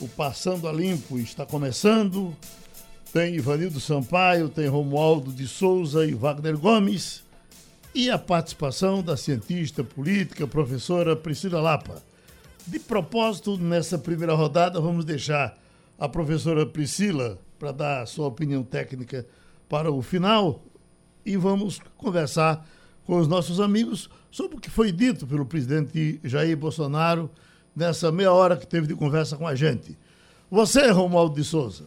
O Passando a Limpo está começando. Tem Ivanildo Sampaio, tem Romualdo de Souza e Wagner Gomes. E a participação da cientista política, professora Priscila Lapa. De propósito, nessa primeira rodada, vamos deixar a professora Priscila para dar a sua opinião técnica para o final e vamos conversar com os nossos amigos sobre o que foi dito pelo presidente Jair Bolsonaro nessa meia hora que teve de conversa com a gente. Você, Romualdo de Souza.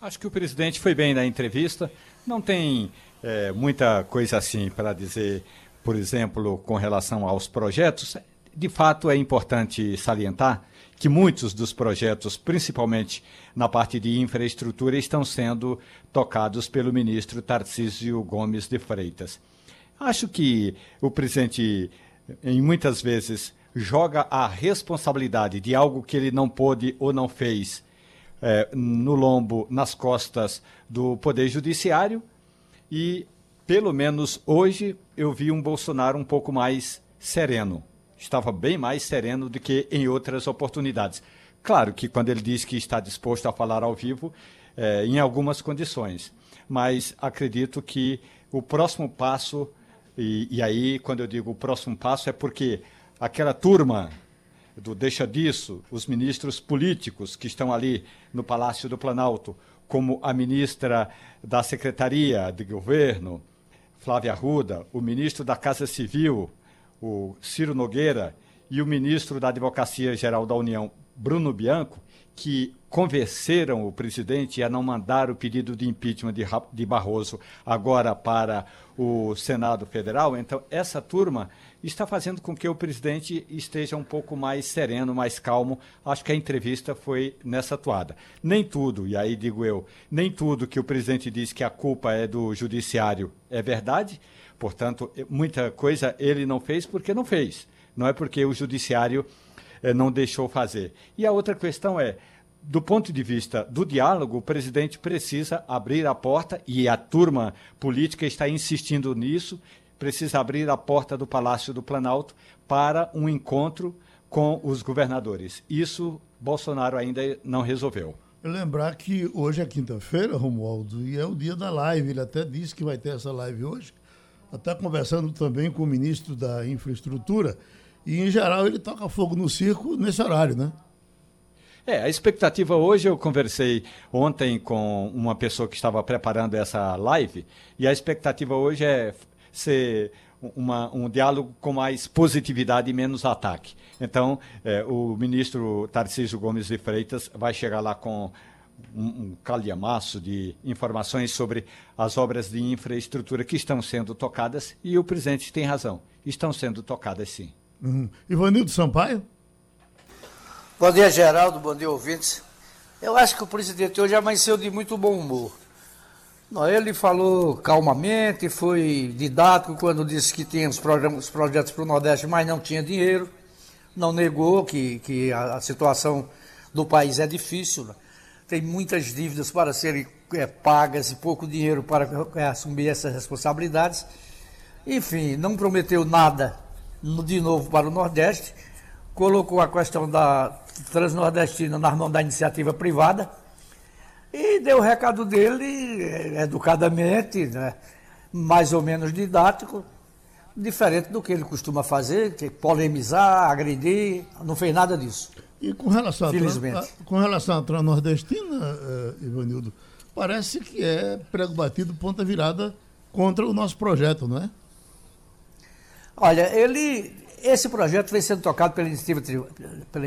Acho que o presidente foi bem na entrevista. Não tem é, muita coisa assim para dizer, por exemplo, com relação aos projetos. De fato, é importante salientar que muitos dos projetos, principalmente na parte de infraestrutura, estão sendo tocados pelo ministro Tarcísio Gomes de Freitas. Acho que o presidente, em muitas vezes, joga a responsabilidade de algo que ele não pôde ou não fez é, no lombo, nas costas do Poder Judiciário. E, pelo menos hoje, eu vi um Bolsonaro um pouco mais sereno. Estava bem mais sereno do que em outras oportunidades. Claro que quando ele diz que está disposto a falar ao vivo, é, em algumas condições. Mas acredito que o próximo passo, e, e aí, quando eu digo o próximo passo, é porque aquela turma do Deixa Disso, os ministros políticos que estão ali no Palácio do Planalto, como a ministra da Secretaria de Governo, Flávia Arruda, o ministro da Casa Civil, o Ciro Nogueira, e o ministro da Advocacia Geral da União, Bruno Bianco, que convenceram o presidente a não mandar o pedido de impeachment de, de Barroso agora para o Senado Federal. Então, essa turma está fazendo com que o presidente esteja um pouco mais sereno, mais calmo. Acho que a entrevista foi nessa toada. Nem tudo, e aí digo eu, nem tudo que o presidente diz que a culpa é do judiciário é verdade. Portanto, muita coisa ele não fez porque não fez. Não é porque o judiciário não deixou fazer. E a outra questão é, do ponto de vista do diálogo, o presidente precisa abrir a porta, e a turma política está insistindo nisso, precisa abrir a porta do Palácio do Planalto para um encontro com os governadores. Isso Bolsonaro ainda não resolveu. Lembrar que hoje é quinta-feira, Romualdo, e é o dia da live. Ele até disse que vai ter essa live hoje. Está conversando também com o ministro da Infraestrutura. E, em geral, ele toca fogo no circo nesse horário, né? É, a expectativa hoje, eu conversei ontem com uma pessoa que estava preparando essa live, e a expectativa hoje é ser uma, um diálogo com mais positividade e menos ataque. Então, é, o ministro Tarcísio Gomes de Freitas vai chegar lá com um, um calhamaço de informações sobre as obras de infraestrutura que estão sendo tocadas, e o presidente tem razão, estão sendo tocadas sim. Uhum. Ivanildo Sampaio? Bom dia, Geraldo, bom dia, ouvintes. Eu acho que o presidente hoje amanheceu de muito bom humor. Ele falou calmamente, foi didático quando disse que tinha os, os projetos para o Nordeste, mas não tinha dinheiro. Não negou que, que a, a situação do país é difícil. Né? Tem muitas dívidas para serem é, pagas e pouco dinheiro para é, assumir essas responsabilidades. Enfim, não prometeu nada de novo para o Nordeste. Colocou a questão da transnordestina nas mãos da iniciativa privada e deu o recado dele é, educadamente, né? mais ou menos didático, diferente do que ele costuma fazer, que é polemizar, agredir, não fez nada disso. E com relação, a, com relação à transnordestina, uh, Ivanildo, parece que é prego batido, ponta virada contra o nosso projeto, não é? Olha, ele, esse projeto vem sendo tocado pela iniciativa, pela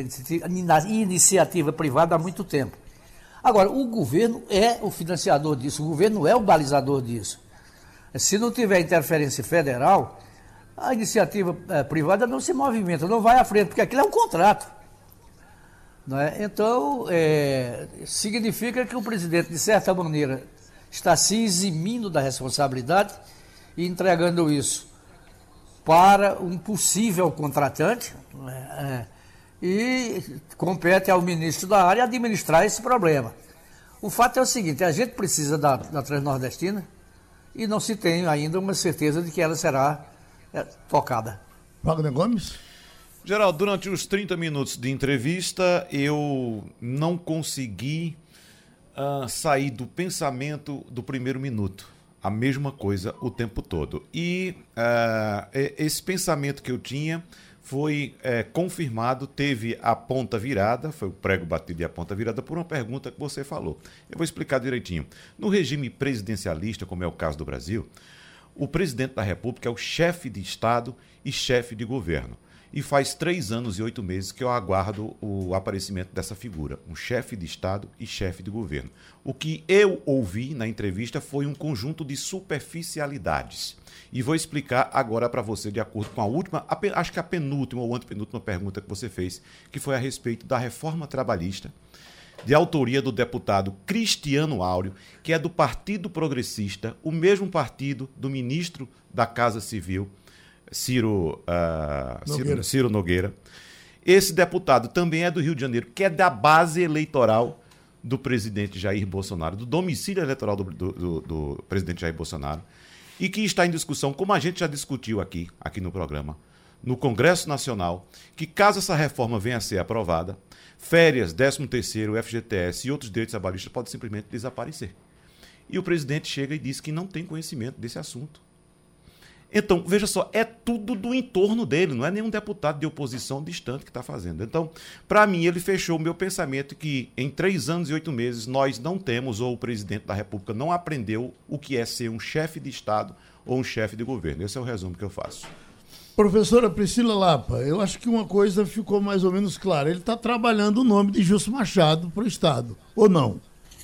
iniciativa, privada há muito tempo. Agora, o governo é o financiador disso, o governo é o balizador disso. Se não tiver interferência federal, a iniciativa é, privada não se movimenta, não vai à frente, porque aquilo é um contrato. É? Então, é, significa que o presidente, de certa maneira, está se eximindo da responsabilidade e entregando isso para um possível contratante. É, e compete ao ministro da área administrar esse problema. O fato é o seguinte: a gente precisa da, da Transnordestina e não se tem ainda uma certeza de que ela será é, tocada. Wagner Gomes? Geraldo, durante os 30 minutos de entrevista, eu não consegui uh, sair do pensamento do primeiro minuto. A mesma coisa o tempo todo. E uh, esse pensamento que eu tinha foi é, confirmado, teve a ponta virada, foi o prego batido e a ponta virada, por uma pergunta que você falou. Eu vou explicar direitinho. No regime presidencialista, como é o caso do Brasil, o presidente da República é o chefe de Estado e chefe de governo. E faz três anos e oito meses que eu aguardo o aparecimento dessa figura, um chefe de Estado e chefe de governo. O que eu ouvi na entrevista foi um conjunto de superficialidades. E vou explicar agora para você, de acordo com a última, acho que a penúltima ou antepenúltima pergunta que você fez, que foi a respeito da reforma trabalhista, de autoria do deputado Cristiano Áureo, que é do Partido Progressista, o mesmo partido do ministro da Casa Civil, Ciro, uh, Nogueira. Ciro, Ciro Nogueira. Esse deputado também é do Rio de Janeiro, que é da base eleitoral do presidente Jair Bolsonaro, do domicílio eleitoral do, do, do, do, presidente Jair Bolsonaro, e que está em discussão, como a gente já discutiu aqui, aqui no programa, no Congresso Nacional, que caso essa reforma venha a ser aprovada, férias, 13 terceiro, FGTS e outros direitos trabalhistas podem simplesmente desaparecer. E o presidente chega e diz que não tem conhecimento desse assunto. Então, veja só, é tudo do entorno dele, não é nenhum deputado de oposição distante que está fazendo. Então, para mim, ele fechou o meu pensamento que em três anos e oito meses nós não temos, ou o presidente da República não aprendeu o que é ser um chefe de Estado ou um chefe de governo. Esse é o resumo que eu faço. Professora Priscila Lapa, eu acho que uma coisa ficou mais ou menos clara. Ele está trabalhando o nome de Justo Machado para o Estado, ou não?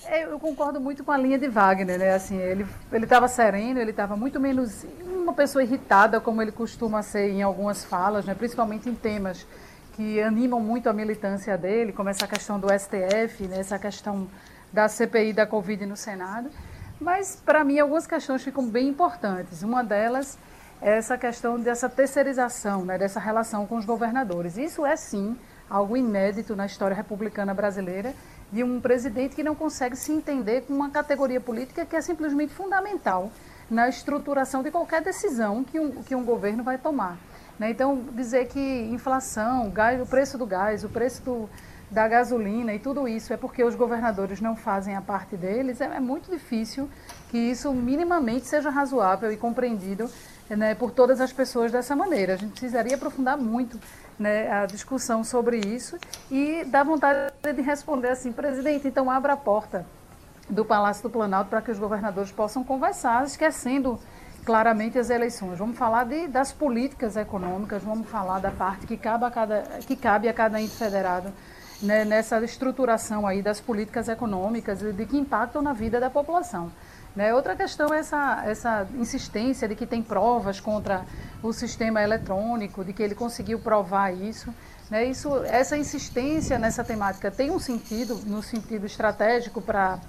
É, eu concordo muito com a linha de Wagner, né? Assim, ele ele estava sereno, ele estava muito menos uma pessoa irritada como ele costuma ser em algumas falas, né? Principalmente em temas que animam muito a militância dele, como essa questão do STF, né? essa questão da CPI da Covid no Senado. Mas para mim algumas questões ficam bem importantes. Uma delas é essa questão dessa terceirização, né? Dessa relação com os governadores. Isso é sim algo inédito na história republicana brasileira de um presidente que não consegue se entender com uma categoria política que é simplesmente fundamental na estruturação de qualquer decisão que um, que um governo vai tomar. Né? Então, dizer que inflação, gás, o preço do gás, o preço do, da gasolina e tudo isso é porque os governadores não fazem a parte deles, é, é muito difícil que isso minimamente seja razoável e compreendido né, por todas as pessoas dessa maneira. A gente precisaria aprofundar muito né, a discussão sobre isso e dá vontade de responder assim, presidente, então abra a porta do Palácio do Planalto para que os governadores possam conversar, esquecendo claramente as eleições. Vamos falar de, das políticas econômicas, vamos falar da parte que cabe a cada, que cabe a cada ente federado né, nessa estruturação aí das políticas econômicas e de que impactam na vida da população. Né? Outra questão é essa, essa insistência de que tem provas contra o sistema eletrônico, de que ele conseguiu provar isso. Né? isso essa insistência nessa temática tem um sentido, no sentido estratégico para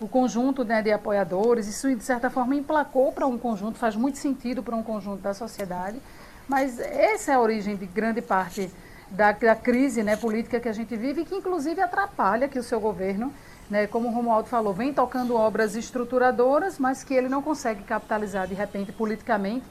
o conjunto né, de apoiadores, isso de certa forma emplacou para um conjunto, faz muito sentido para um conjunto da sociedade, mas essa é a origem de grande parte da, da crise né, política que a gente vive que inclusive atrapalha que o seu governo né, como o Romualdo falou, vem tocando obras estruturadoras, mas que ele não consegue capitalizar de repente politicamente,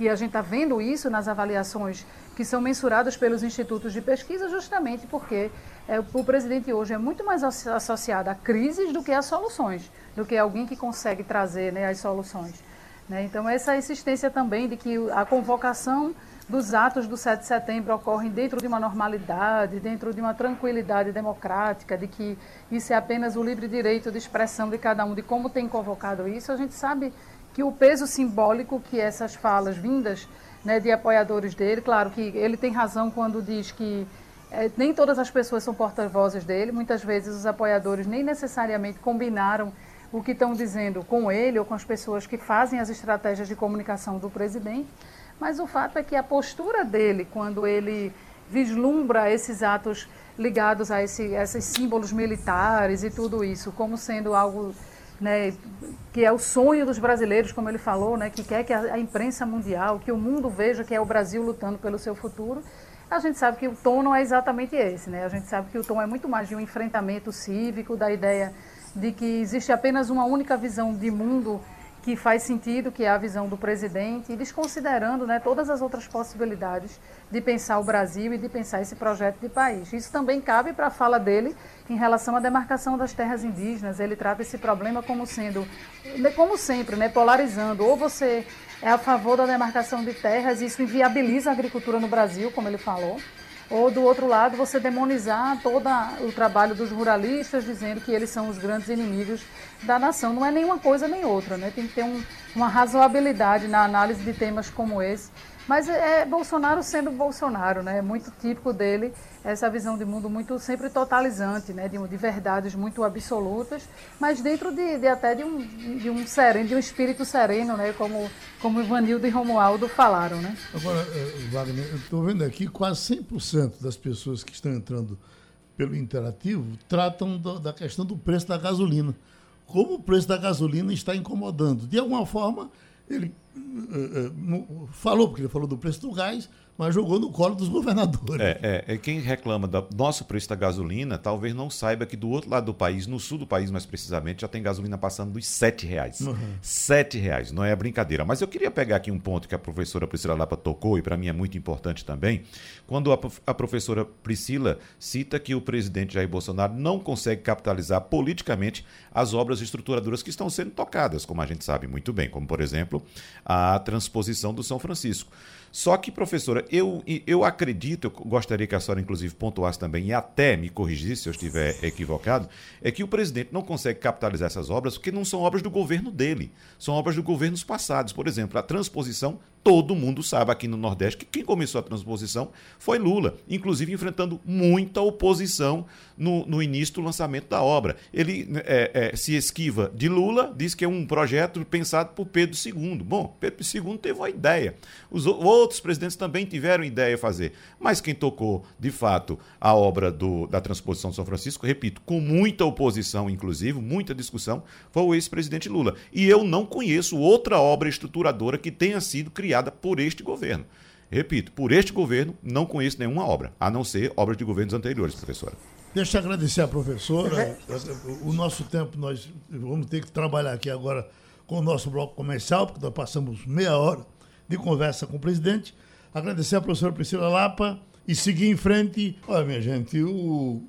que a gente está vendo isso nas avaliações que são mensuradas pelos institutos de pesquisa, justamente porque é, o presidente hoje é muito mais associado a crises do que a soluções, do que alguém que consegue trazer né, as soluções. Né? Então, essa insistência também de que a convocação dos atos do 7 de setembro ocorrem dentro de uma normalidade, dentro de uma tranquilidade democrática, de que isso é apenas o livre direito de expressão de cada um, de como tem convocado isso, a gente sabe que o peso simbólico que essas falas vindas né, de apoiadores dele, claro que ele tem razão quando diz que é, nem todas as pessoas são porta-vozes dele, muitas vezes os apoiadores nem necessariamente combinaram o que estão dizendo com ele ou com as pessoas que fazem as estratégias de comunicação do presidente. Mas o fato é que a postura dele, quando ele vislumbra esses atos ligados a, esse, a esses símbolos militares e tudo isso, como sendo algo né, que é o sonho dos brasileiros, como ele falou, né, que quer que a, a, imprensa mundial, que o mundo veja que é o Brasil lutando pelo seu futuro, a gente sabe que o tom não é exatamente esse. Né? A gente sabe que o tom é muito mais de um enfrentamento cívico, da ideia de que existe apenas uma única visão de mundo que faz sentido, que é a visão do presidente, e desconsiderando né, todas as outras possibilidades de pensar o Brasil e de pensar esse projeto de país. Isso também cabe para a fala dele em relação à demarcação das terras indígenas. Ele trata esse problema como sendo, como sempre, né, polarizando. Ou você é a favor da demarcação de terras, e isso inviabiliza a agricultura no Brasil, como ele falou ou do outro lado você demonizar todo o trabalho dos ruralistas, dizendo que eles são os grandes inimigos da nação. Não é nenhuma coisa nem outra, né? Tem que ter um, uma razoabilidade na análise de temas como esse. Mas é, Bolsonaro sendo Bolsonaro, né? É muito típico dele essa visão de mundo muito sempre totalizante, né? De, de verdades muito absolutas, mas dentro de, de até de um, de um sereno, de um espírito sereno, né? Como como Ivanildo e Romualdo falaram, né? Agora, eh, Wagner, eu estou vendo aqui quase 100% das pessoas que estão entrando pelo interativo tratam do, da questão do preço da gasolina. Como o preço da gasolina está incomodando. De alguma forma, ele uh, uh, falou, porque ele falou do preço do gás, mas jogou no colo dos governadores. É, é, é, quem reclama do nosso preço da gasolina, talvez não saiba que do outro lado do país, no sul do país mais precisamente, já tem gasolina passando dos sete reais. Uhum. Sete reais, não é brincadeira. Mas eu queria pegar aqui um ponto que a professora Priscila Lapa tocou, e para mim é muito importante também, quando a, a professora Priscila cita que o presidente Jair Bolsonaro não consegue capitalizar politicamente as obras estruturadoras que estão sendo tocadas, como a gente sabe muito bem, como por exemplo a transposição do São Francisco. Só que, professora, eu, eu acredito, eu gostaria que a senhora, inclusive, pontuasse também e até me corrigisse se eu estiver equivocado, é que o presidente não consegue capitalizar essas obras porque não são obras do governo dele, são obras de governos passados. Por exemplo, a transposição todo mundo sabe aqui no Nordeste que quem começou a transposição foi Lula, inclusive enfrentando muita oposição no, no início do lançamento da obra. Ele é, é, se esquiva de Lula, diz que é um projeto pensado por Pedro II. Bom, Pedro II teve uma ideia. Os outros presidentes também tiveram ideia de fazer. Mas quem tocou, de fato, a obra do, da transposição de São Francisco, repito, com muita oposição, inclusive, muita discussão, foi o ex-presidente Lula. E eu não conheço outra obra estruturadora que tenha sido criada criada por este governo. Repito, por este governo não conheço nenhuma obra, a não ser obras de governos anteriores, professora. Deixa eu agradecer a professora. O nosso tempo, nós vamos ter que trabalhar aqui agora com o nosso bloco comercial, porque nós passamos meia hora de conversa com o presidente. Agradecer a professora Priscila Lapa e seguir em frente. Olha, minha gente, o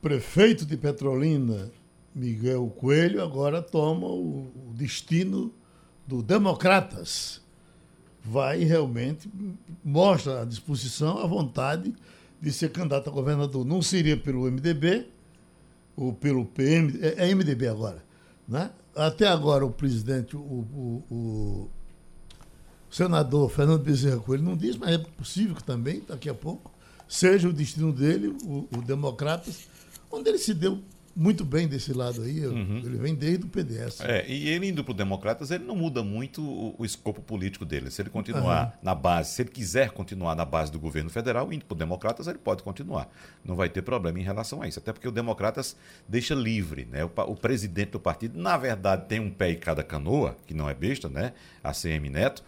prefeito de Petrolina, Miguel Coelho, agora toma o destino do Democratas vai realmente mostra a disposição, a vontade de ser candidato a governador. Não seria pelo MDB ou pelo PM, é, é MDB agora, né? Até agora o presidente, o, o, o senador Fernando Bezerra Coelho não diz, mas é possível que também, daqui a pouco, seja o destino dele, o, o Democratas, onde ele se deu muito bem desse lado aí. Uhum. Ele vem desde o PDS. É, e ele indo para o Democratas, ele não muda muito o, o, escopo político dele. Se ele continuar uhum. na base, se ele quiser continuar na base do governo federal, indo para o Democratas, ele pode continuar. Não vai ter problema em relação a isso. Até porque o Democratas deixa livre. Né? O, o presidente do partido, na verdade, tem um pé em cada canoa, que não é besta, né? A CM Neto.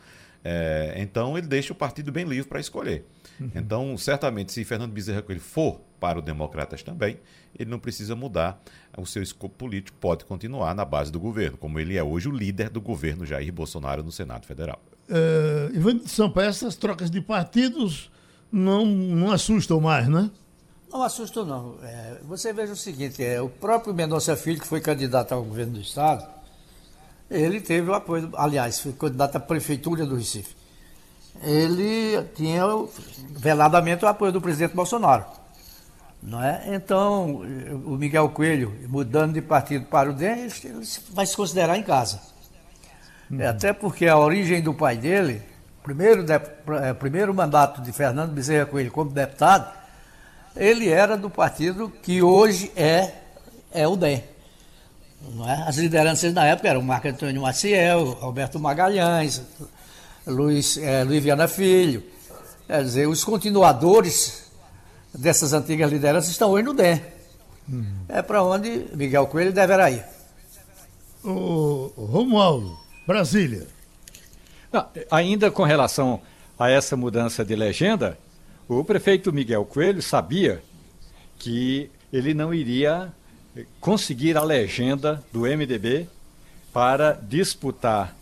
É, então ele deixa o partido bem livre para escolher. Uhum. Então, certamente, se Fernando Bezerra Coelho for para o Democratas também, ele não precisa mudar o seu escopo político, pode continuar na base do governo, como ele é hoje o líder do governo Jair Bolsonaro no Senado Federal. É, Ivan de Sampaio, essas trocas de partidos não, não assustam mais, né? Não assustam, não. É, você veja o seguinte: é, o próprio Mendonça Filho, que foi candidato ao governo do Estado, ele teve o apoio, aliás, foi candidato à prefeitura do Recife. Ele tinha veladamente o apoio do presidente Bolsonaro. Não é? Então, o Miguel Coelho, mudando de partido para o DEM, ele vai se considerar em casa. Uhum. Até porque a origem do pai dele, primeiro, de, é, primeiro mandato de Fernando Bezerra Coelho como deputado, ele era do partido que hoje é, é o DEM. Não é? As lideranças na época eram Marco Antônio Maciel, Roberto Magalhães, Luiz, é, Luiz Viana Filho. Quer dizer, os continuadores dessas antigas lideranças estão hoje no DEM. Hum. É para onde Miguel Coelho deverá ir. O Romualdo, Brasília. Não, ainda com relação a essa mudança de legenda, o prefeito Miguel Coelho sabia que ele não iria conseguir a legenda do MDB para disputar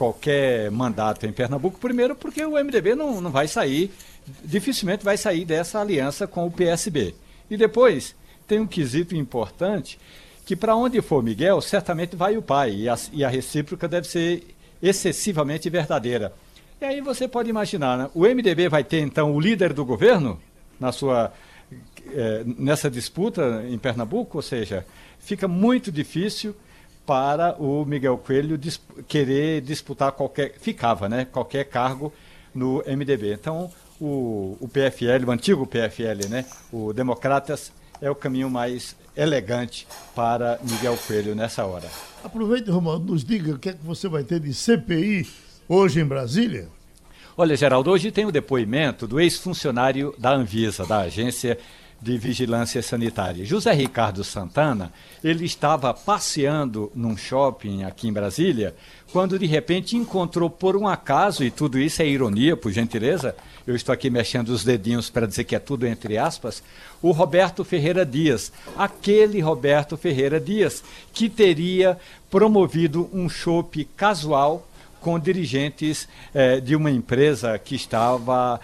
qualquer mandato em Pernambuco, primeiro porque o MDB não, não vai sair, dificilmente vai sair dessa aliança com o PSB. E depois tem um quesito importante que para onde for Miguel, certamente vai o pai, e a, e a recíproca deve ser excessivamente verdadeira. E aí você pode imaginar, né? o MDB vai ter então o líder do governo na sua é, nessa disputa em Pernambuco, ou seja, fica muito difícil para o Miguel Coelho disp querer disputar qualquer ficava, né, qualquer cargo no MDB. Então, o, o PFL, o antigo PFL, né, o Democratas é o caminho mais elegante para Miguel Coelho nessa hora. Aproveite, Romualdo, nos diga o que é que você vai ter de CPI hoje em Brasília. Olha, Geraldo, hoje tem o depoimento do ex-funcionário da Anvisa, da Agência de Vigilância Sanitária. José Ricardo Santana, ele estava passeando num shopping aqui em Brasília, quando de repente encontrou por um acaso, e tudo isso é ironia, por gentileza, eu estou aqui mexendo os dedinhos para dizer que é tudo entre aspas, o Roberto Ferreira Dias, aquele Roberto Ferreira Dias, que teria promovido um chopp casual com dirigentes eh, de uma empresa que estava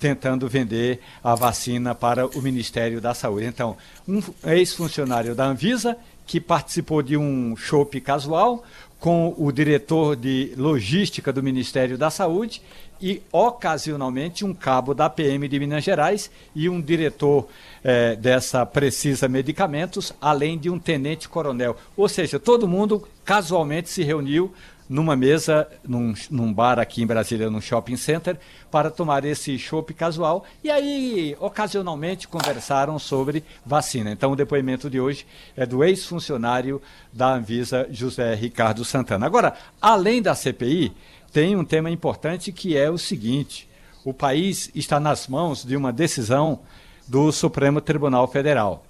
tentando vender a vacina para o Ministério da Saúde. Então, um ex-funcionário da Anvisa que participou de um chopp casual com o diretor de logística do Ministério da Saúde e, ocasionalmente, um cabo da PM de Minas Gerais e um diretor eh, dessa Precisa Medicamentos, além de um tenente-coronel. Ou seja, todo mundo casualmente se reuniu numa mesa, num, num, bar aqui em Brasília, num shopping center, para tomar esse chopp casual. E aí, ocasionalmente, conversaram sobre vacina. Então, o depoimento de hoje é do ex-funcionário da Anvisa, José Ricardo Santana. Agora, além da CPI, tem um tema importante que é o seguinte: o país está nas mãos de uma decisão do Supremo Tribunal Federal.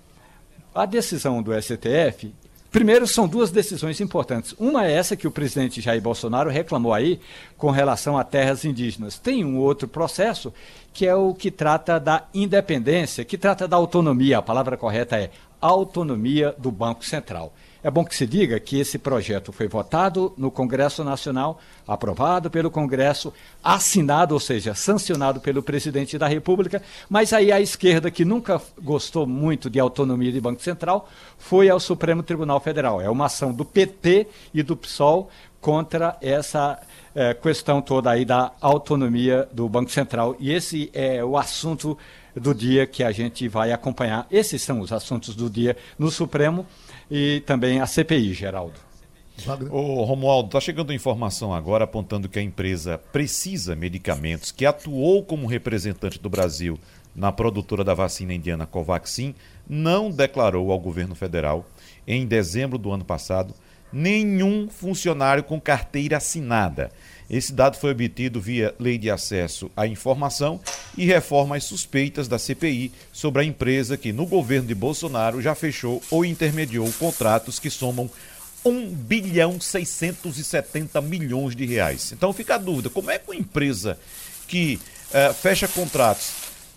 A decisão do STF Primeiro, são duas decisões importantes. Uma é essa que o presidente Jair Bolsonaro reclamou aí com relação a terras indígenas. Tem um outro processo que é o que trata da independência, que trata da autonomia. A palavra correta é autonomia do Banco Central. É bom que se diga que esse projeto foi votado no Congresso Nacional, aprovado pelo Congresso, assinado, ou seja, sancionado pelo presidente da República, mas aí a esquerda, que nunca gostou muito de autonomia de Banco Central, foi ao Supremo Tribunal Federal. É uma ação do PT e do PSOL contra essa é, questão toda aí da autonomia do Banco Central. E esse é o assunto do dia que a gente vai acompanhar. Esses são os assuntos do dia no Supremo e também a CPI, Geraldo. Ô, Romualdo, está chegando informação agora apontando que a empresa Precisa Medicamentos, que atuou como representante do Brasil na produtora da vacina indiana Covaxin, não declarou ao governo federal, em dezembro do ano passado, nenhum funcionário com carteira assinada. Esse dado foi obtido via Lei de Acesso à Informação e reforma as suspeitas da CPI sobre a empresa que, no governo de Bolsonaro, já fechou ou intermediou contratos que somam 1 bilhão 670 milhões de reais. Então fica a dúvida, como é que uma empresa que uh, fecha contratos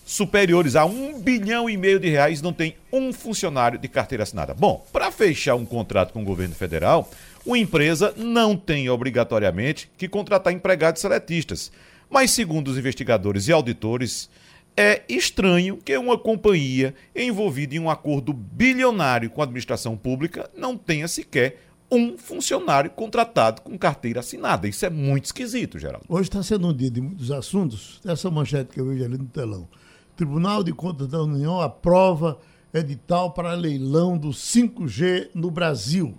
superiores a 1 bilhão e meio de reais não tem um funcionário de carteira assinada? Bom, para fechar um contrato com o governo federal, uma empresa não tem obrigatoriamente que contratar empregados seletistas. Mas, segundo os investigadores e auditores, é estranho que uma companhia envolvida em um acordo bilionário com a administração pública não tenha sequer um funcionário contratado com carteira assinada. Isso é muito esquisito, Geraldo. Hoje está sendo um dia de muitos assuntos. Essa manchete que eu vejo ali no telão. Tribunal de Contas da União aprova edital para leilão do 5G no Brasil.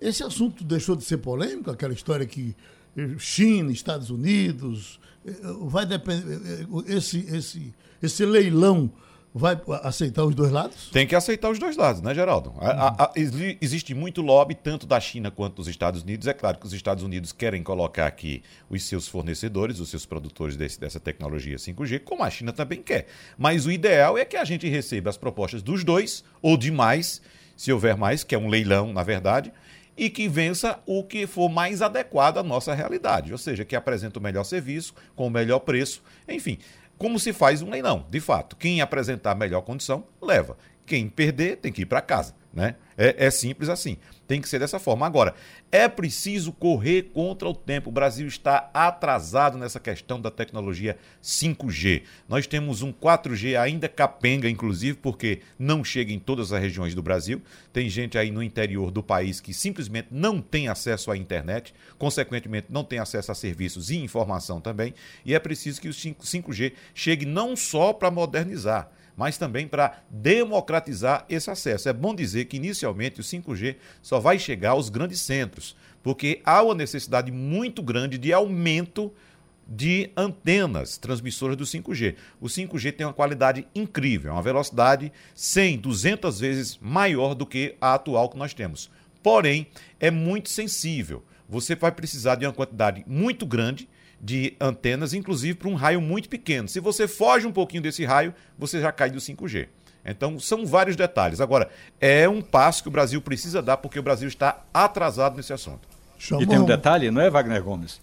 Esse assunto deixou de ser polêmico, aquela história que eh, China, Estados Unidos, eh, vai depender. Eh, esse, esse, esse leilão vai aceitar os dois lados? Tem que aceitar os dois lados, né, Geraldo? A, a, existe muito lobby, tanto da China quanto dos Estados Unidos. É claro que os Estados Unidos querem colocar aqui os seus fornecedores, os seus produtores desse, dessa tecnologia 5G, como a China também quer. Mas o ideal é que a gente receba as propostas dos dois, ou de mais, se houver mais, que é um leilão, na verdade e que vença o que for mais adequado à nossa realidade, ou seja, que apresenta o melhor serviço, com o melhor preço, enfim. Como se faz um leilão, de fato. Quem apresentar a melhor condição, leva. Quem perder, tem que ir para casa. Né? É, é simples assim. Tem que ser dessa forma. Agora, é preciso correr contra o tempo. O Brasil está atrasado nessa questão da tecnologia 5G. Nós temos um 4G ainda capenga, inclusive, porque não chega em todas as regiões do Brasil. Tem gente aí no interior do país que simplesmente não tem acesso à internet, consequentemente, não tem acesso a serviços e informação também. E é preciso que o 5G chegue não só para modernizar mas também para democratizar esse acesso. É bom dizer que inicialmente o 5G só vai chegar aos grandes centros, porque há uma necessidade muito grande de aumento de antenas transmissoras do 5G. O 5G tem uma qualidade incrível, uma velocidade 100, 200 vezes maior do que a atual que nós temos. Porém, é muito sensível. Você vai precisar de uma quantidade muito grande de antenas, inclusive para um raio muito pequeno. Se você foge um pouquinho desse raio, você já cai do 5G. Então, são vários detalhes. Agora, é um passo que o Brasil precisa dar, porque o Brasil está atrasado nesse assunto. E tem um detalhe, não é, Wagner Gomes?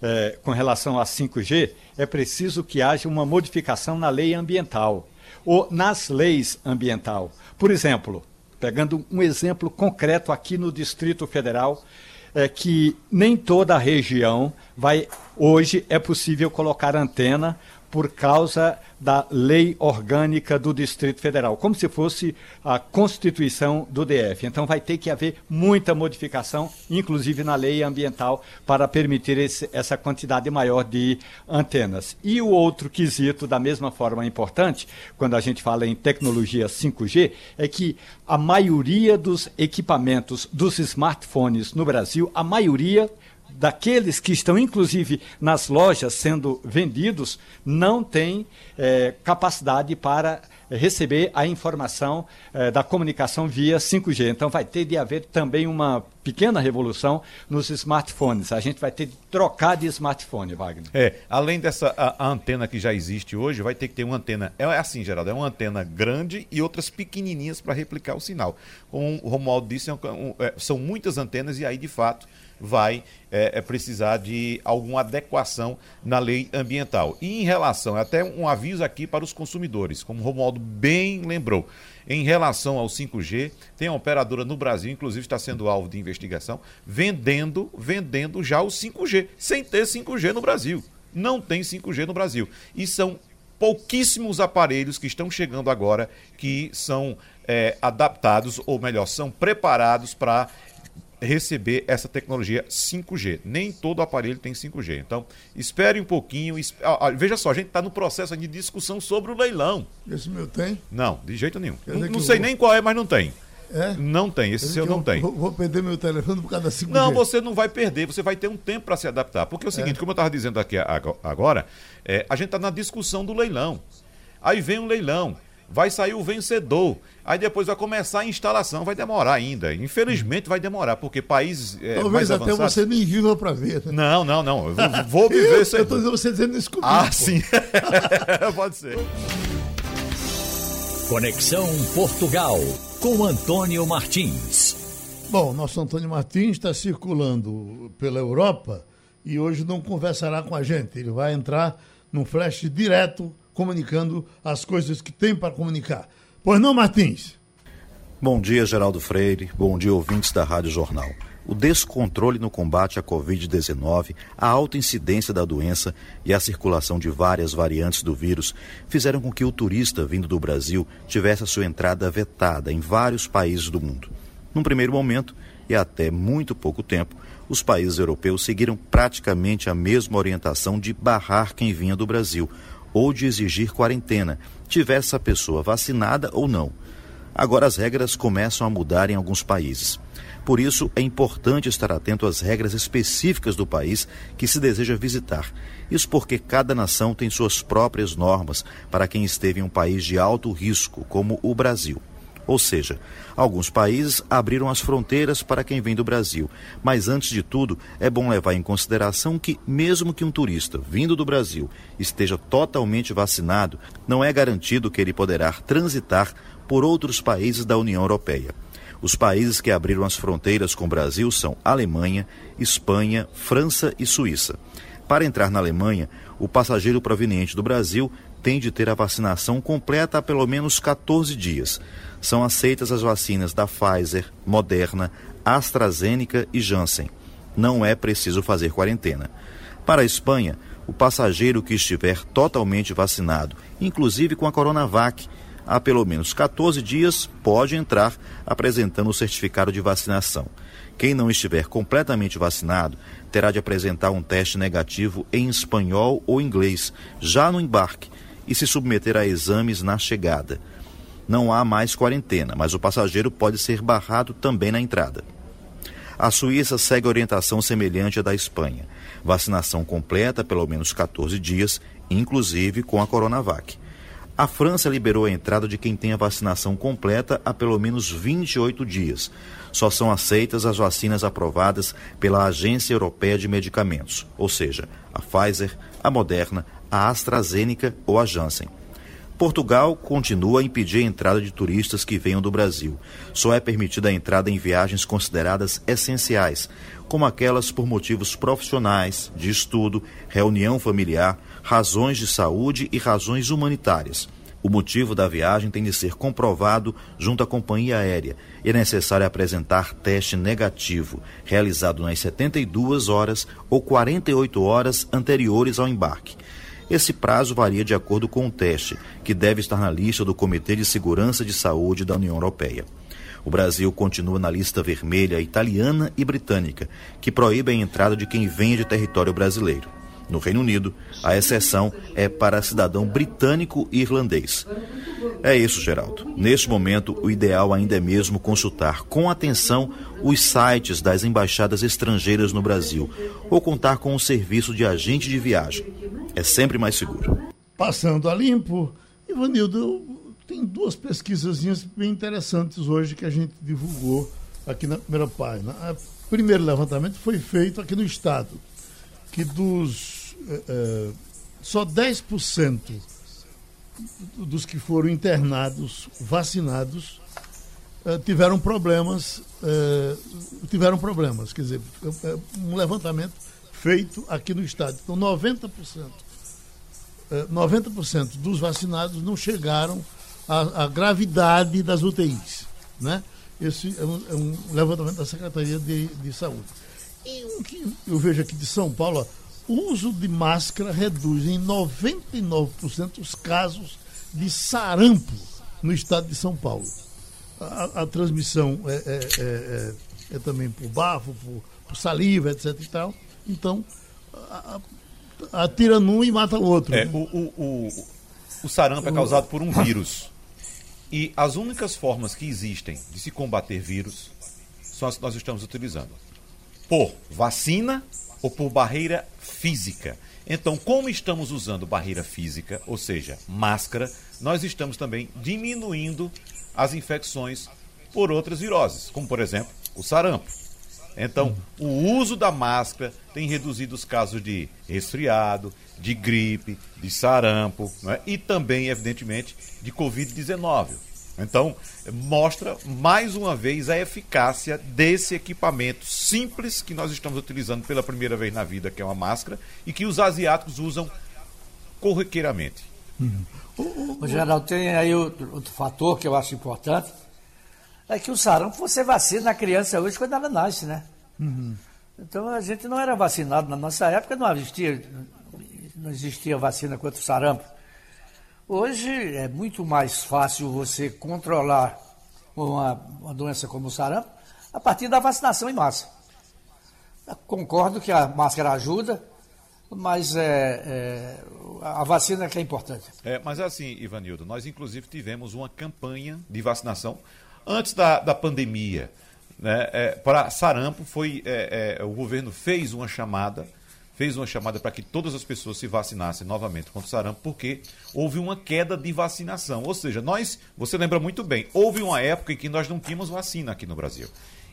É, com relação a 5G, é preciso que haja uma modificação na lei ambiental ou nas leis ambiental. Por exemplo, pegando um exemplo concreto aqui no Distrito Federal, é que nem toda a região vai hoje é possível colocar antena por causa da lei orgânica do Distrito Federal, como se fosse a Constituição do DF. Então vai ter que haver muita modificação, inclusive na lei ambiental, para permitir esse, essa quantidade maior de antenas. E o outro quesito, da mesma forma importante, quando a gente fala em tecnologia 5G, é que a maioria dos equipamentos dos smartphones no Brasil, a maioria daqueles que estão, inclusive, nas lojas sendo vendidos, não tem é, capacidade para receber a informação é, da comunicação via 5G. Então, vai ter de haver também uma pequena revolução nos smartphones. A gente vai ter de trocar de smartphone, Wagner. É, além dessa a, a antena que já existe hoje, vai ter que ter uma antena. É assim, Geraldo, é uma antena grande e outras pequenininhas para replicar o sinal. Como o Romualdo disse, é um, é, são muitas antenas e aí, de fato, vai é, é, precisar de alguma adequação na lei ambiental. E em relação, até um aviso aqui para os consumidores, como o Romualdo bem lembrou, em relação ao 5G, tem uma operadora no Brasil, inclusive está sendo alvo de investigação, vendendo, vendendo já o 5G, sem ter 5G no Brasil. Não tem 5G no Brasil. E são pouquíssimos aparelhos que estão chegando agora que são é, adaptados, ou melhor, são preparados para receber essa tecnologia 5G. Nem todo aparelho tem 5G. Então, espere um pouquinho. Veja só, a gente está no processo de discussão sobre o leilão. Esse meu tem? Não, de jeito nenhum. Não, não sei vou... nem qual é, mas não tem. É? Não tem, esse seu não tem. Vou, vou, perder meu telefone por causa da 5G. Não, você não vai perder, você vai ter um tempo para se adaptar. Porque é o seguinte, é. como eu estava dizendo aqui agora, é, a gente está na discussão do leilão. Aí vem um leilão vai sair o vencedor. Aí depois vai começar a instalação, vai demorar ainda. Infelizmente vai demorar, porque países é, Talvez até avançados... você nem viva para ver. Né? Não, não, não. Eu vou viver sem. eu estou dizendo você dizendo isso comigo. Ah, pô. sim. Pode ser. Conexão Portugal com Antônio Martins. Bom, nosso Antônio Martins está circulando pela Europa e hoje não conversará com a gente. Ele vai entrar num flash direto comunicando as coisas que tem para comunicar. Pois não, Martins? Bom dia, Geraldo Freire. Bom dia, ouvintes da Rádio Jornal. O descontrole no combate à Covid-19, a alta incidência da doença e a circulação de várias variantes do vírus fizeram com que o turista vindo do Brasil tivesse a sua entrada vetada em vários países do mundo. Num primeiro momento, e até muito pouco tempo, os países europeus seguiram praticamente a mesma orientação de barrar quem vinha do Brasil, ou de exigir quarentena, tivesse a pessoa vacinada ou não. Agora as regras começam a mudar em alguns países. Por isso, é importante estar atento às regras específicas do país que se deseja visitar. Isso porque cada nação tem suas próprias normas para quem esteve em um país de alto risco, como o Brasil. Ou seja, alguns países abriram as fronteiras para quem vem do Brasil. Mas antes de tudo, é bom levar em consideração que, mesmo que um turista vindo do Brasil esteja totalmente vacinado, não é garantido que ele poderá transitar por outros países da União Europeia. Os países que abriram as fronteiras com o Brasil são Alemanha, Espanha, França e Suíça. Para entrar na Alemanha, o passageiro proveniente do Brasil tem de ter a vacinação completa há pelo menos 14 dias. São aceitas as vacinas da Pfizer, Moderna, AstraZeneca e Janssen. Não é preciso fazer quarentena. Para a Espanha, o passageiro que estiver totalmente vacinado, inclusive com a Coronavac, há pelo menos 14 dias, pode entrar apresentando o certificado de vacinação. Quem não estiver completamente vacinado terá de apresentar um teste negativo em espanhol ou inglês, já no embarque, e se submeter a exames na chegada. Não há mais quarentena, mas o passageiro pode ser barrado também na entrada. A Suíça segue orientação semelhante à da Espanha. Vacinação completa pelo menos 14 dias, inclusive com a Coronavac. A França liberou a entrada de quem tem a vacinação completa há pelo menos 28 dias. Só são aceitas as vacinas aprovadas pela Agência Europeia de Medicamentos, ou seja, a Pfizer, a Moderna, a AstraZeneca ou a Janssen. Portugal continua a impedir a entrada de turistas que venham do Brasil. Só é permitida a entrada em viagens consideradas essenciais, como aquelas por motivos profissionais, de estudo, reunião familiar, razões de saúde e razões humanitárias. O motivo da viagem tem de ser comprovado junto à companhia aérea e é necessário apresentar teste negativo, realizado nas 72 horas ou 48 horas anteriores ao embarque. Esse prazo varia de acordo com o teste, que deve estar na lista do Comitê de Segurança de Saúde da União Europeia. O Brasil continua na lista vermelha italiana e britânica, que proíbe a entrada de quem venha de território brasileiro. No Reino Unido, a exceção é para cidadão britânico e irlandês. É isso, Geraldo. Neste momento, o ideal ainda é mesmo consultar com atenção os sites das embaixadas estrangeiras no Brasil ou contar com o serviço de agente de viagem. É sempre mais seguro. Passando a limpo, Ivanildo, tem duas pesquisas bem interessantes hoje que a gente divulgou aqui na primeira página. O primeiro levantamento foi feito aqui no Estado, que dos é, só 10% dos que foram internados, vacinados, é, tiveram problemas, é, tiveram problemas, quer dizer, um levantamento feito aqui no estado. Então 90%, 90% dos vacinados não chegaram à, à, gravidade das UTIs. Né? Esse é um, é um levantamento da Secretaria de, de Saúde. E o que eu vejo aqui de São Paulo, uso de máscara reduz em 99% os casos de sarampo no estado de São Paulo. A, a transmissão é, é, é, é, é também por bafo, por, por, saliva, etc. E tal. Então, atira num e mata o outro. É, o, o, o, o sarampo é causado por um vírus. E as únicas formas que existem de se combater vírus são as que nós estamos utilizando: por vacina ou por barreira física. Então, como estamos usando barreira física, ou seja, máscara, nós estamos também diminuindo as infecções por outras viroses, como por exemplo o sarampo. Então, o uso da máscara tem reduzido os casos de resfriado, de gripe, de sarampo é? e também, evidentemente, de Covid-19. Então, mostra mais uma vez a eficácia desse equipamento simples que nós estamos utilizando pela primeira vez na vida, que é uma máscara, e que os asiáticos usam corriqueiramente. Uhum. O, Geraldo, tem aí outro, outro, fator que eu acho importante, é que o sarampo você vacina na criança hoje quando ela nasce, né? Uhum. Então a gente não era vacinado na nossa época, não existia, não existia vacina contra o sarampo. Hoje é muito mais fácil você controlar uma, uma doença como o sarampo a partir da vacinação em massa. Concordo que a máscara ajuda, mas é, é, a vacina é que é importante. É, mas assim, Ivanildo, nós inclusive tivemos uma campanha de vacinação antes da, da pandemia. Né, é, para sarampo, foi, é, é, o governo fez uma chamada fez uma chamada para que todas as pessoas se vacinassem novamente contra o sarampo, porque houve uma queda de vacinação. Ou seja, nós, você lembra muito bem, houve uma época em que nós não tínhamos vacina aqui no Brasil.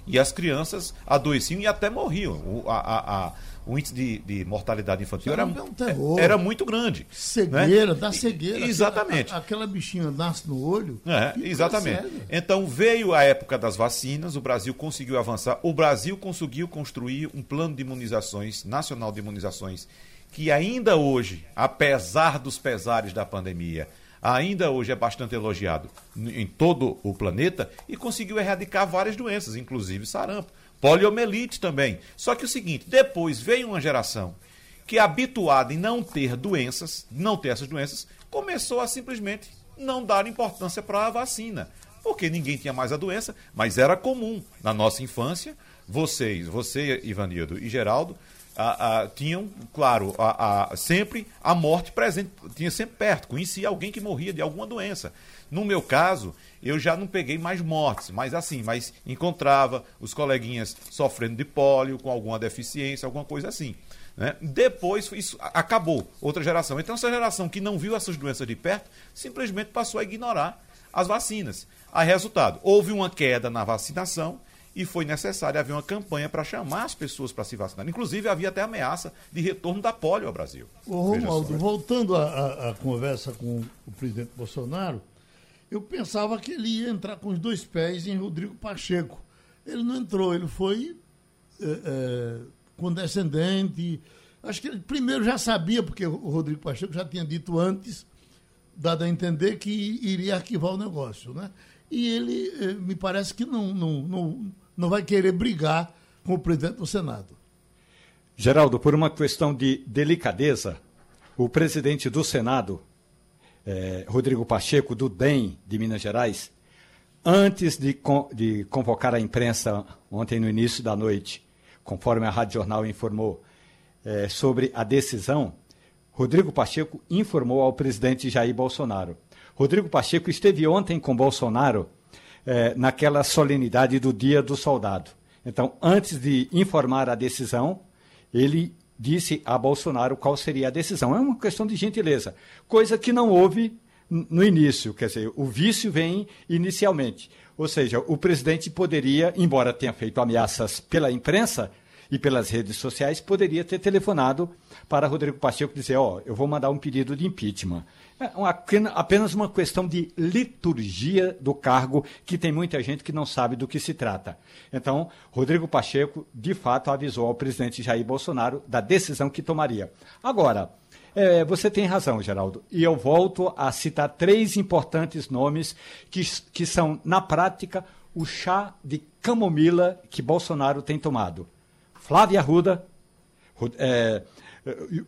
E as crianças adoeciam e até morriam. O, a, a, a, o índice de, de mortalidade infantil era, um era muito grande. Cegueira, né? dá cegueira. Exatamente. Aquela, aquela bichinha nasce no olho. É, exatamente. Então veio a época das vacinas, o Brasil conseguiu avançar, o Brasil conseguiu construir um plano de imunizações, nacional de imunizações, que ainda hoje, apesar dos pesares da pandemia, ainda hoje é bastante elogiado em todo o planeta e conseguiu erradicar várias doenças, inclusive sarampo, poliomielite também. Só que o seguinte, depois veio uma geração que habituada em não ter doenças, não ter essas doenças, começou a simplesmente não dar importância para a vacina, porque ninguém tinha mais a doença, mas era comum na nossa infância, vocês, você, Ivanildo e Geraldo, a, a, tinham, claro, a, sempre a morte presente, tinha sempre perto. Conhecia alguém que morria de alguma doença. No meu caso, eu já não peguei mais mortes, mas assim, mas encontrava os coleguinhas sofrendo de pólio, com alguma deficiência, alguma coisa assim. Né? Depois isso acabou, outra geração. Então, essa geração que não viu essas doenças de perto simplesmente passou a ignorar as vacinas. A resultado, houve uma queda na vacinação e foi necessário haver uma campanha para chamar as pessoas para se vacinar. Inclusive, havia até ameaça de retorno da polio ao Brasil. Ô, Romualdo, voltando à conversa com o presidente Bolsonaro, eu pensava que ele ia entrar com os dois pés em Rodrigo Pacheco. Ele não entrou, ele foi é, é, condescendente. Acho que ele primeiro já sabia, porque o Rodrigo Pacheco já tinha dito antes, dado a entender que iria arquivar o negócio. Né? E ele, é, me parece que não, não, não não vai querer brigar com o presidente do Senado. Geraldo, por uma questão de delicadeza, o presidente do Senado, eh, Rodrigo Pacheco, do DEM de Minas Gerais, antes de, de convocar a imprensa ontem no início da noite, conforme a Rádio Jornal informou, eh, sobre a decisão, Rodrigo Pacheco informou ao presidente Jair Bolsonaro. Rodrigo Pacheco esteve ontem com Bolsonaro é, naquela solenidade do Dia do Soldado. Então, antes de informar a decisão, ele disse a Bolsonaro qual seria a decisão. É uma questão de gentileza, coisa que não houve no início, quer dizer, o vício vem inicialmente. Ou seja, o presidente poderia, embora tenha feito ameaças pela imprensa, e pelas redes sociais, poderia ter telefonado para Rodrigo Pacheco dizer: Ó, oh, eu vou mandar um pedido de impeachment. É apenas uma questão de liturgia do cargo, que tem muita gente que não sabe do que se trata. Então, Rodrigo Pacheco, de fato, avisou ao presidente Jair Bolsonaro da decisão que tomaria. Agora, é, você tem razão, Geraldo. E eu volto a citar três importantes nomes que, que são, na prática, o chá de camomila que Bolsonaro tem tomado. Flávia Arruda, é,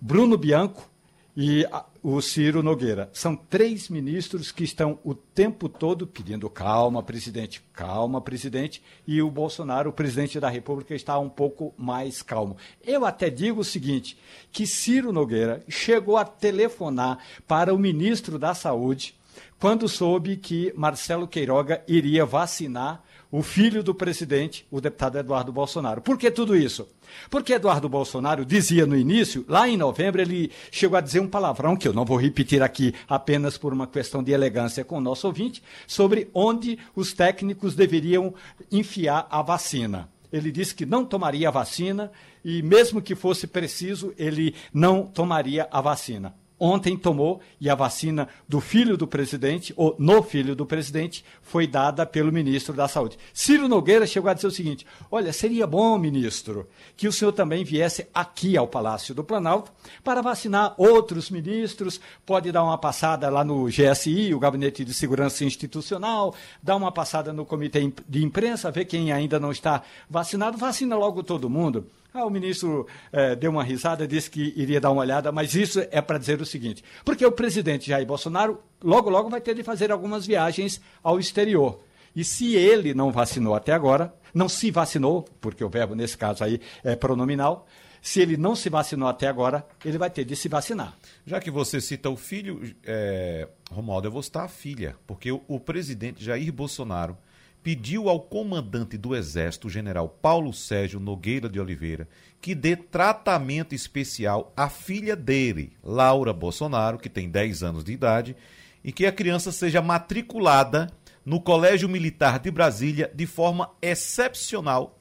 Bruno Bianco e o Ciro Nogueira. São três ministros que estão o tempo todo pedindo calma, presidente, calma, presidente, e o Bolsonaro, o presidente da República, está um pouco mais calmo. Eu até digo o seguinte, que Ciro Nogueira chegou a telefonar para o ministro da Saúde quando soube que Marcelo Queiroga iria vacinar o filho do presidente, o deputado Eduardo Bolsonaro. Por que tudo isso? Porque Eduardo Bolsonaro dizia no início, lá em novembro, ele chegou a dizer um palavrão que eu não vou repetir aqui apenas por uma questão de elegância com o nosso ouvinte, sobre onde os técnicos deveriam enfiar a vacina. Ele disse que não tomaria a vacina e, mesmo que fosse preciso, ele não tomaria a vacina ontem tomou e a vacina do filho do presidente, ou no filho do presidente, foi dada pelo ministro da Saúde. Ciro Nogueira chegou a dizer o seguinte: olha, seria bom, ministro, que o senhor também viesse aqui ao Palácio do Planalto para vacinar outros ministros, pode dar uma passada lá no GSI, o Gabinete de Segurança Institucional, dar uma passada no Comitê de Imprensa, ver quem ainda não está vacinado, vacina logo todo mundo. Ah, o ministro eh, deu uma risada, disse que iria dar uma olhada, mas isso é para dizer o seguinte: porque o presidente Jair Bolsonaro logo, logo vai ter de fazer algumas viagens ao exterior. E se ele não vacinou até agora, não se vacinou, porque o verbo nesse caso aí é pronominal, se ele não se vacinou até agora, ele vai ter de se vacinar. Já que você cita o filho, é, Romualdo, eu vou citar a filha, porque o, o presidente Jair Bolsonaro pediu ao comandante do Exército, general Paulo Sérgio Nogueira de Oliveira, que dê tratamento especial à filha dele, Laura Bolsonaro, que tem 10 anos de idade, e que a criança seja matriculada no Colégio Militar de Brasília de forma excepcional,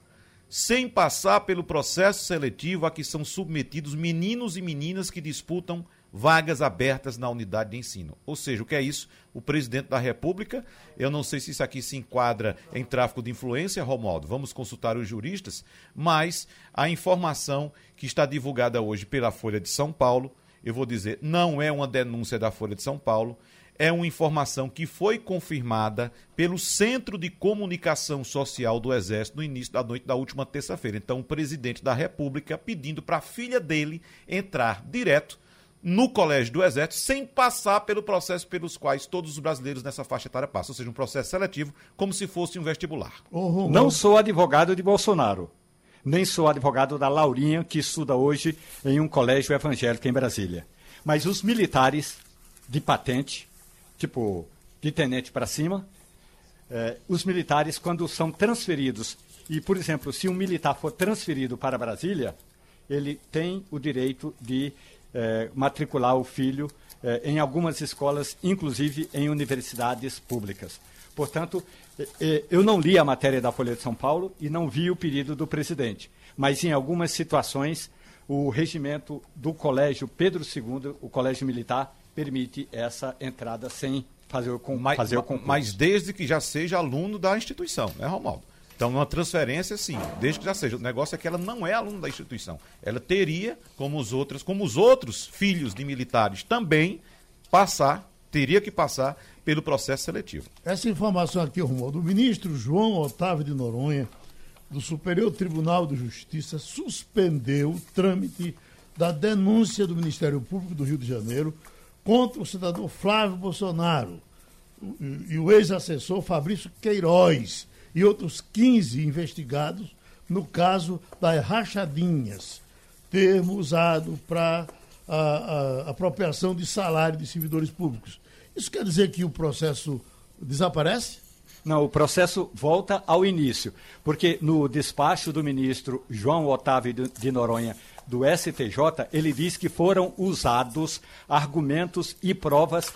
sem passar pelo processo seletivo a que são submetidos meninos e meninas que disputam vagas abertas na unidade de ensino. Ou seja, o que é isso? O presidente da República, eu não sei se isso aqui se enquadra em tráfico de influência, Romualdo, vamos consultar os juristas, mas a informação que está divulgada hoje pela Folha de São Paulo, eu vou dizer, não é uma denúncia da Folha de São Paulo, é uma informação que foi confirmada pelo Centro de Comunicação Social do Exército no início da noite da última terça-feira. Então, o presidente da República pedindo para a filha dele entrar direto no Colégio do Exército sem passar pelo processo pelos quais todos os brasileiros nessa faixa etária passam, ou seja, um processo seletivo, como se fosse um vestibular. Não sou advogado de Bolsonaro, nem sou advogado da Laurinha, que estuda hoje em um colégio evangélico em Brasília. Mas os militares de patente, tipo de tenente para cima, eh, os militares, quando são transferidos, e, por exemplo, se um militar for transferido para Brasília, ele tem o direito de eh, matricular o filho eh, em algumas escolas, inclusive em universidades públicas. Portanto, eu não li a matéria da Folha de São Paulo e não vi o pedido do presidente, mas em algumas situações o regimento do Colégio Pedro II, o Colégio Militar, permite essa entrada sem fazer o, com, mas, fazer o concurso. Mas desde que já seja aluno da instituição, né, Romaldo? Então, uma transferência, sim, desde que já seja. O negócio é que ela não é aluno da instituição. Ela teria, como os outros, como os outros filhos de militares também, passar, teria que passar pelo processo seletivo. Essa informação aqui, Romualdo, o ministro João Otávio de Noronha, do Superior Tribunal de Justiça, suspendeu o trâmite da denúncia do Ministério Público do Rio de Janeiro contra o cidadão Flávio Bolsonaro e o ex-assessor Fabrício Queiroz e outros 15 investigados no caso das rachadinhas, termo usado para a, a, apropriação de salário de servidores públicos. Isso quer dizer que o processo desaparece? Não, o processo volta ao início, porque no despacho do ministro João Otávio de Noronha do STJ, ele diz que foram usados argumentos e provas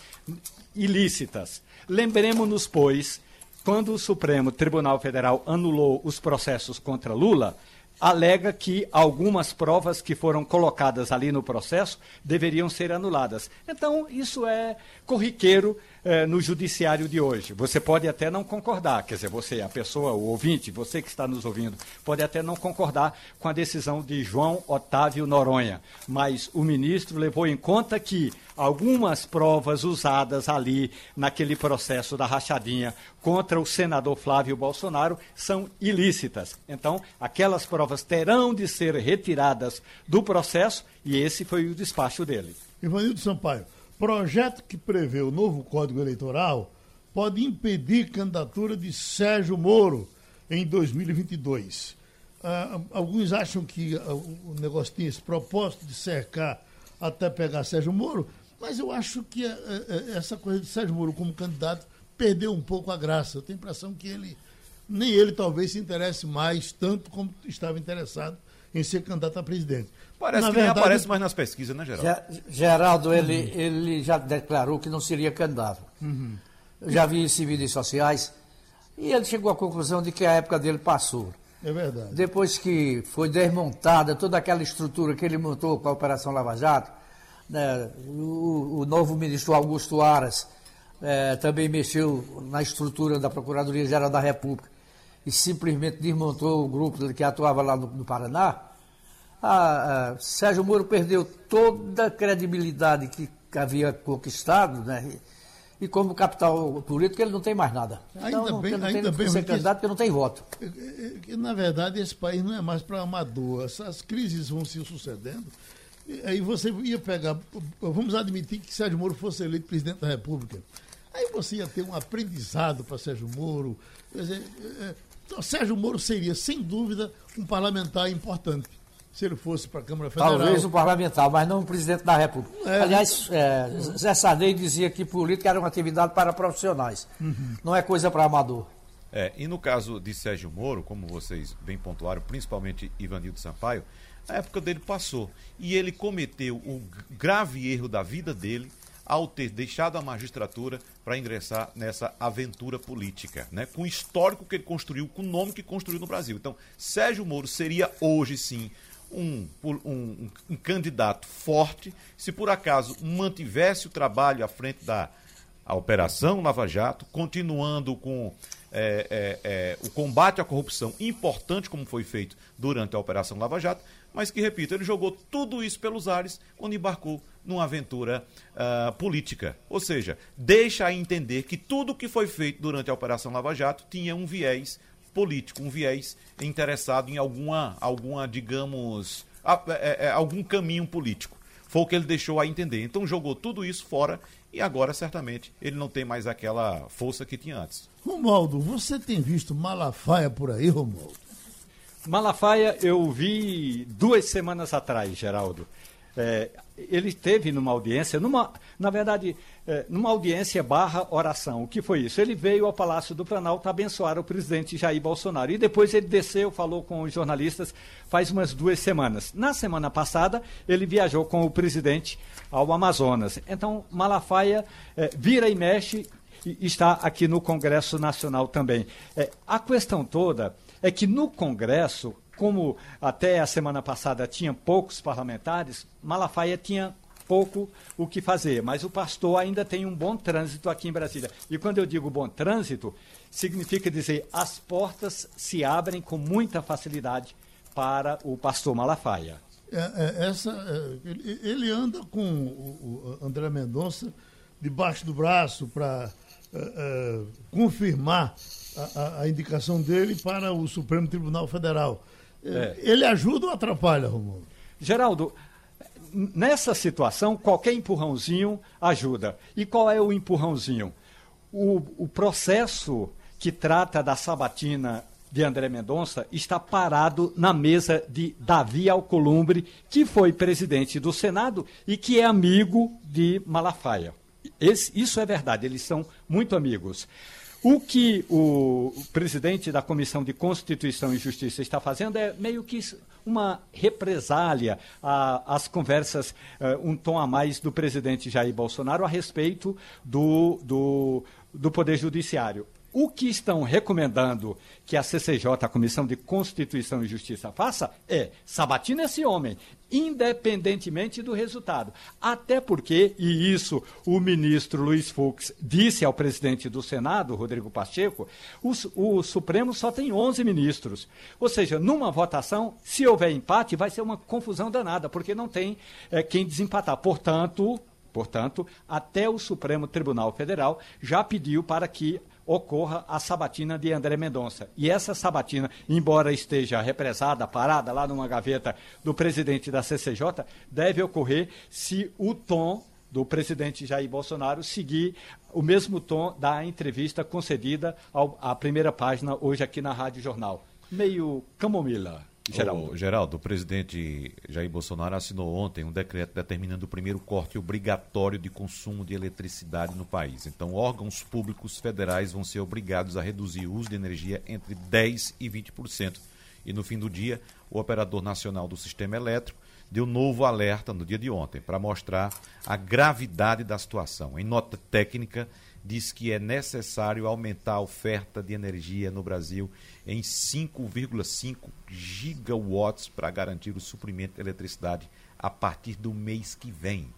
ilícitas. Lembremos-nos, pois, quando o Supremo Tribunal Federal anulou os processos contra Lula, alega que algumas provas que foram colocadas ali no processo deveriam ser anuladas. Então, isso é corriqueiro eh, no judiciário de hoje. Você pode até não concordar, quer dizer, você, a pessoa, o ouvinte, você que está nos ouvindo, pode até não concordar com a decisão de João Otávio Noronha, mas o ministro levou em conta que algumas provas usadas ali naquele processo da rachadinha contra o senador Flávio Bolsonaro são ilícitas. Então, aquelas provas terão de ser retiradas do processo e esse foi o despacho dele. Ivanildo Sampaio, Projeto que prevê o novo Código Eleitoral pode impedir candidatura de Sérgio Moro em 2022. Ah, alguns acham que ah, o negócio tinha esse propósito de cercar até pegar Sérgio Moro, mas eu acho que ah, ah, essa coisa de Sérgio Moro como candidato perdeu um pouco a graça. Eu tenho a impressão que ele, nem ele talvez se interesse mais tanto como estava interessado em ser candidato a presidente. Parece Na que verdade, nem aparece mais nas pesquisas, né, Geraldo? Geraldo, ele, uhum. ele já declarou que não seria candidato. Uhum. Eu já vi isso em mídias sociais. E ele chegou à conclusão de que a época dele passou. É verdade. Depois que foi desmontada toda aquela estrutura que ele montou com a Operação Lava Jato, né, o, o, novo ministro Augusto Aras é, também mexeu na estrutura da Procuradoria-Geral da República e simplesmente desmontou o grupo que atuava lá no, no Paraná a, a Sérgio Moro perdeu toda a credibilidade que havia conquistado, né? E como capital político, ele não tem mais nada. Então, ainda bem, não ainda bem ser candidato porque não tem voto. É, é, na verdade, esse país não é mais para amador. As crises vão se sucedendo. Aí você ia pegar. Vamos admitir que Sérgio Moro fosse eleito presidente da República. Aí você ia ter um aprendizado para Sérgio Moro. Quer dizer, é, então, Sérgio Moro seria, sem dúvida, um parlamentar importante se ele fosse para a Câmara Federal. Talvez um parlamentar, mas não um presidente da República. É. Aliás, é, Zé Sarney dizia que política era uma atividade para profissionais, uhum. não é coisa para amador. É, e no caso de Sérgio Moro, como vocês bem pontuaram, principalmente Ivanildo Sampaio, a época dele passou. E ele cometeu o grave erro da vida dele ao ter deixado a magistratura para ingressar nessa aventura política, né? com o histórico que ele construiu, com o nome que construiu no Brasil. Então, Sérgio Moro seria hoje sim um, um, um, candidato forte, se por acaso mantivesse o trabalho à frente da Operação Lava Jato, continuando com é, é, é, o combate à corrupção importante, como foi feito durante a Operação Lava Jato, mas que, repito, ele jogou tudo isso pelos ares quando embarcou numa aventura uh, política. Ou seja, deixa a entender que tudo que foi feito durante a Operação Lava Jato tinha um viés político, um viés interessado em alguma, alguma digamos, a, é, é, algum caminho político. Foi o que ele deixou a entender. Então jogou tudo isso fora e agora certamente ele não tem mais aquela força que tinha antes. Romualdo, você tem visto Malafaia por aí, Romualdo? Malafaia eu vi duas semanas atrás, Geraldo. É, ele teve numa audiência, numa, na verdade, é, numa audiência barra oração. O que foi isso? Ele veio ao Palácio do Planalto abençoar o presidente Jair Bolsonaro. E depois ele desceu, falou com os jornalistas faz umas duas semanas. Na semana passada, ele viajou com o presidente ao Amazonas. Então, Malafaia é, vira e mexe e está aqui no Congresso Nacional também. É, a questão toda é que no Congresso como até a semana passada tinha poucos parlamentares, Malafaia tinha pouco o que fazer, mas o pastor ainda tem um bom trânsito aqui em Brasília. E quando eu digo bom trânsito, significa dizer as portas se abrem com muita facilidade para o pastor Malafaia. É, é, essa, é, ele, anda com o, o André Mendonça debaixo do braço para é, é, confirmar a, a, indicação dele para o Supremo Tribunal Federal. É. Ele ajuda ou atrapalha, Romulo? Geraldo, nessa situação, qualquer empurrãozinho ajuda. E qual é o empurrãozinho? O, o processo que trata da sabatina de André Mendonça está parado na mesa de Davi Alcolumbre, que foi presidente do Senado e que é amigo de Malafaia. Esse, isso é verdade, eles são muito amigos. O que o presidente da Comissão de Constituição e Justiça está fazendo é meio que uma represália às conversas, uh, um tom a mais do presidente Jair Bolsonaro a respeito do, do, do Poder Judiciário. O que estão recomendando que a CCJ, a Comissão de Constituição e Justiça, faça é sabatina esse homem, independentemente do resultado. Até porque, e isso o ministro Luiz Fux disse ao presidente do Senado, Rodrigo Pacheco, o, o Supremo só tem 11 ministros. Ou seja, numa votação, se houver empate, vai ser uma confusão danada, porque não tem é, quem desempatar. Portanto, Portanto, até o Supremo Tribunal Federal já pediu para que ocorra a sabatina de André Mendonça. E essa sabatina, embora esteja represada, parada lá numa gaveta do presidente da CCJ, deve ocorrer se o tom do presidente Jair Bolsonaro seguir o mesmo tom da entrevista concedida ao, à primeira página hoje aqui na Rádio Jornal. Meio camomila. Geraldo. Geraldo, o presidente Jair Bolsonaro assinou ontem um decreto determinando o primeiro corte obrigatório de consumo de eletricidade no país. Então, órgãos públicos federais vão ser obrigados a reduzir o uso de energia entre 10% e 20%. E no fim do dia, o operador nacional do sistema elétrico deu novo alerta no dia de ontem para mostrar a gravidade da situação. Em nota técnica, diz que é necessário aumentar a oferta de energia no Brasil em 5,5 gigawatts para garantir o suprimento de eletricidade a partir do mês que vem.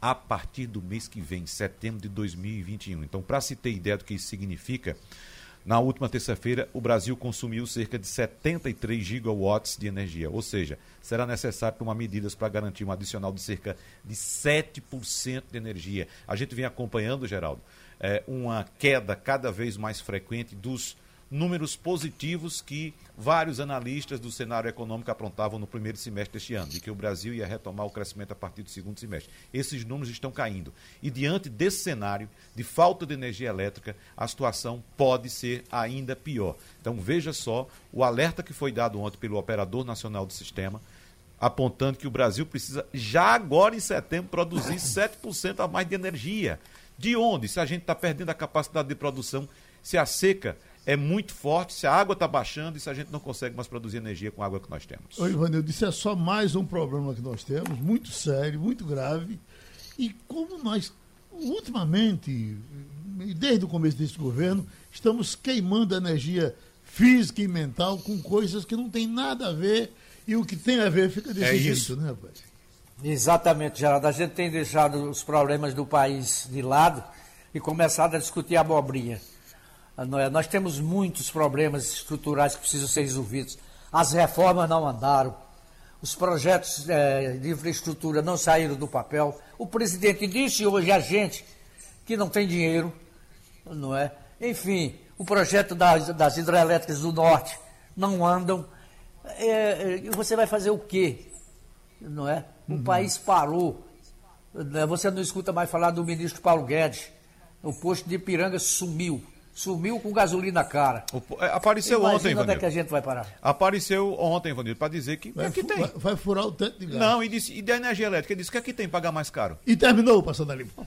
A partir do mês que vem, setembro de 2021. Então, para se ter ideia do que isso significa, na última terça-feira, o Brasil consumiu cerca de 73 gigawatts de energia, ou seja, será necessário tomar medidas para garantir um adicional de cerca de 7% de energia. A gente vem acompanhando, Geraldo, é, uma queda cada vez mais frequente dos números positivos que vários analistas do cenário econômico aprontavam no primeiro semestre deste ano, de que o Brasil ia retomar o crescimento a partir do segundo semestre. Esses números estão caindo. E diante desse cenário de falta de energia elétrica, a situação pode ser ainda pior. Então veja só o alerta que foi dado ontem pelo operador nacional do sistema, apontando que o Brasil precisa já agora em setembro produzir 7% a mais de energia. De onde? Se a gente está perdendo a capacidade de produção, se a seca é muito forte, se a água está baixando e se a gente não consegue mais produzir energia com a água que nós temos. Oi, Ivanildo, isso é só mais um problema que nós temos, muito sério, muito grave. E como nós, ultimamente, desde o começo desse governo, estamos queimando energia física e mental com coisas que não tem nada a ver e o que tem a ver fica desse É jeito, isso. né, rapaz? Exatamente, Geraldo. A gente tem deixado os problemas do país de lado e começado a discutir abobrinha. Ah, não é? Nós temos muitos problemas estruturais que precisam ser resolvidos. As reformas não andaram, os projetos eh, de infraestrutura não saíram do papel. O presidente disse hoje a gente que não tem dinheiro, não é? Enfim, o projeto das, das hidrelétricas do norte não andam. É, é, você vai fazer o quê? Não é? O país parou. Né? Você não escuta mais falar do ministro Paulo Guedes. O posto de Ipiranga sumiu. Sumiu com gasolina cara. É, Apareceu Imagina ontem, onde é que a Vanildo. gente vai parar. Apareceu ontem, Vanildo, para dizer que, Vai, que fu- tem. vai- vai furar o teto de gás. Não, e, disse, e da energia elétrica, ele disse que aqui tem pagar mais caro. E terminou o Passando a Limpo.